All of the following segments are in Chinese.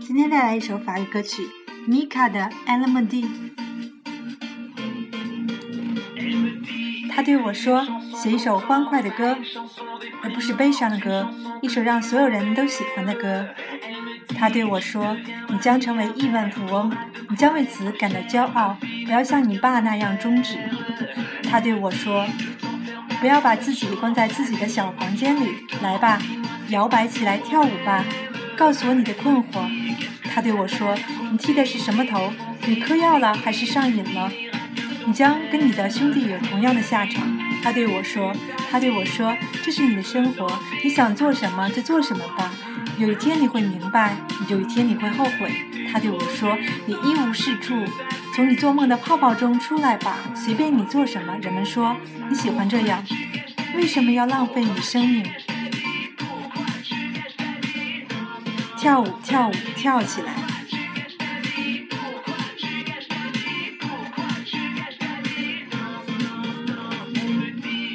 今天带来一首法语歌曲，Mika 的《a l a m d i 他对我说：“写一首欢快的歌，而不是悲伤的歌，一首让所有人都喜欢的歌。”他对我说：“你将成为亿万富翁，你将为此感到骄傲，不要像你爸那样终止。”他对我说：“不要把自己关在自己的小房间里，来吧，摇摆起来跳舞吧，告诉我你的困惑。”他对我说：“你剃的是什么头？你嗑药了还是上瘾了？你将跟你的兄弟有同样的下场。”他对我说：“他对我说，这是你的生活，你想做什么就做什么吧。”有一天你会明白，有一天你会后悔。他对我说：“你一无是处，从你做梦的泡泡中出来吧，随便你做什么。”人们说你喜欢这样，为什么要浪费你生命？跳舞，跳舞，跳起来！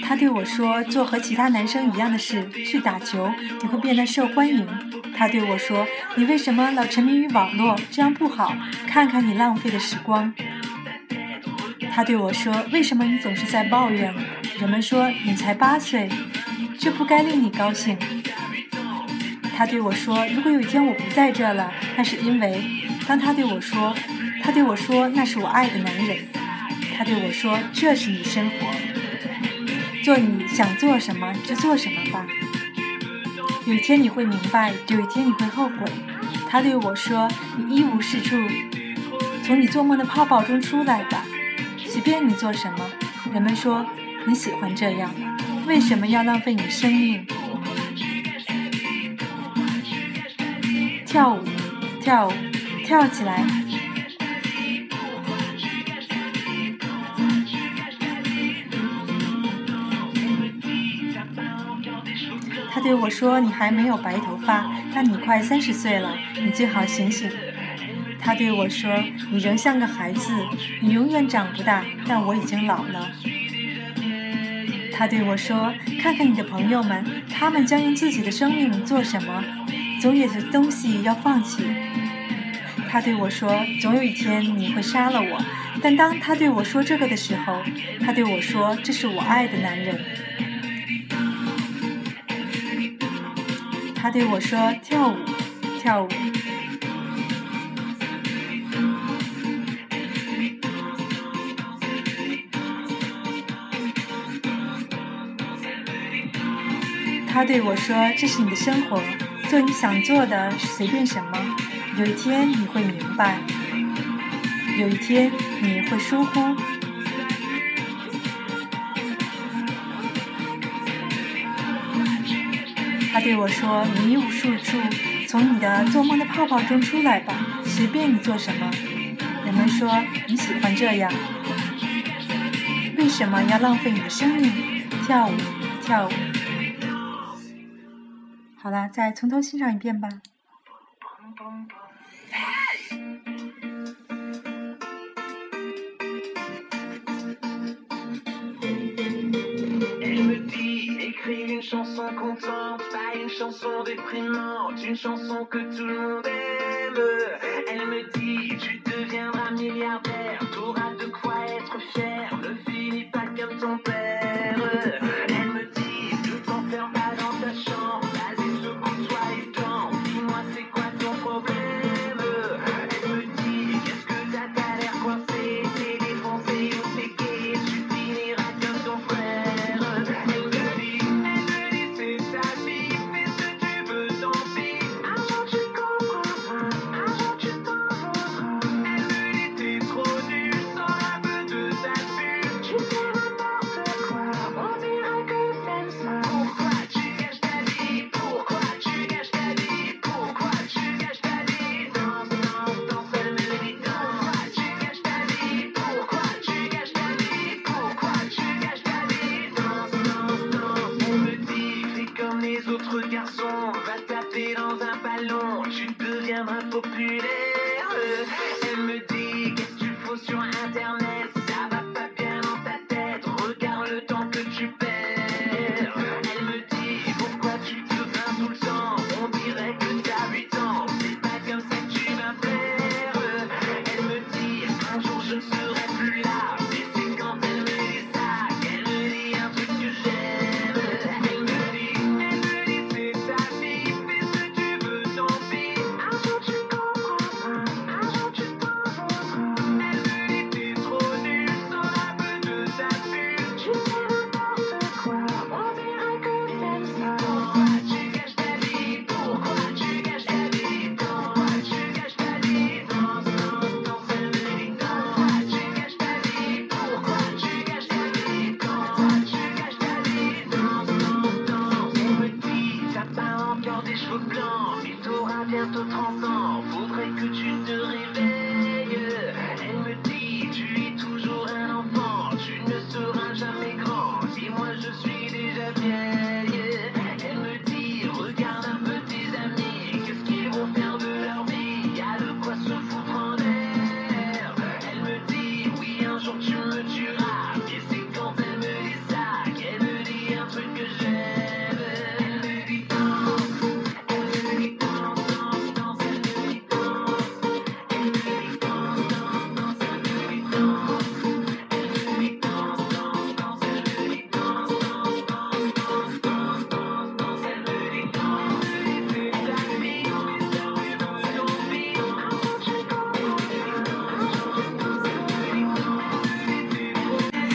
他对我说：“做和其他男生一样的事，去打球，你会变得受欢迎。”他对我说：“你为什么老沉迷于网络？这样不好。看看你浪费的时光。”他对我说：“为什么你总是在抱怨？人们说你才八岁，这不该令你高兴。”他对我说：“如果有一天我不在这了，那是因为……”当他对我说：“他对我说那是我爱的男人。”他对我说：“这是你生活，做你想做什么就做什么吧。”有一天你会明白，有一天你会后悔。他对我说：“你一无是处，从你做梦的泡泡中出来吧，随便你做什么。”人们说你喜欢这样，为什么要浪费你生命？跳舞，跳舞，跳起来！他对我说：“你还没有白头发，但你快三十岁了，你最好醒醒。”他对我说：“你仍像个孩子，你永远长不大，但我已经老了。”他对我说：“看看你的朋友们，他们将用自己的生命做什么？总有些东西要放弃。”他对我说：“总有一天你会杀了我。”但当他对我说这个的时候，他对我说：“这是我爱的男人。”他对我说：“跳舞，跳舞。”他对我说：“这是你的生活，做你想做的，随便什么。有一天你会明白，有一天你会疏忽。”他对我说：“你一无是处，从你的做梦的泡泡中出来吧，随便你做什么。”人们说你喜欢这样，为什么要浪费你的生命？跳舞，跳舞。好了，再从头欣赏一遍吧。chanson déprimante, une chanson que tout le monde aime. Elle me dit, tu deviendras milliardaire, t'auras de quoi être fier, ne finis pas comme ton père.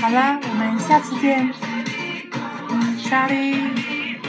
好啦，我们下次见，莎莉。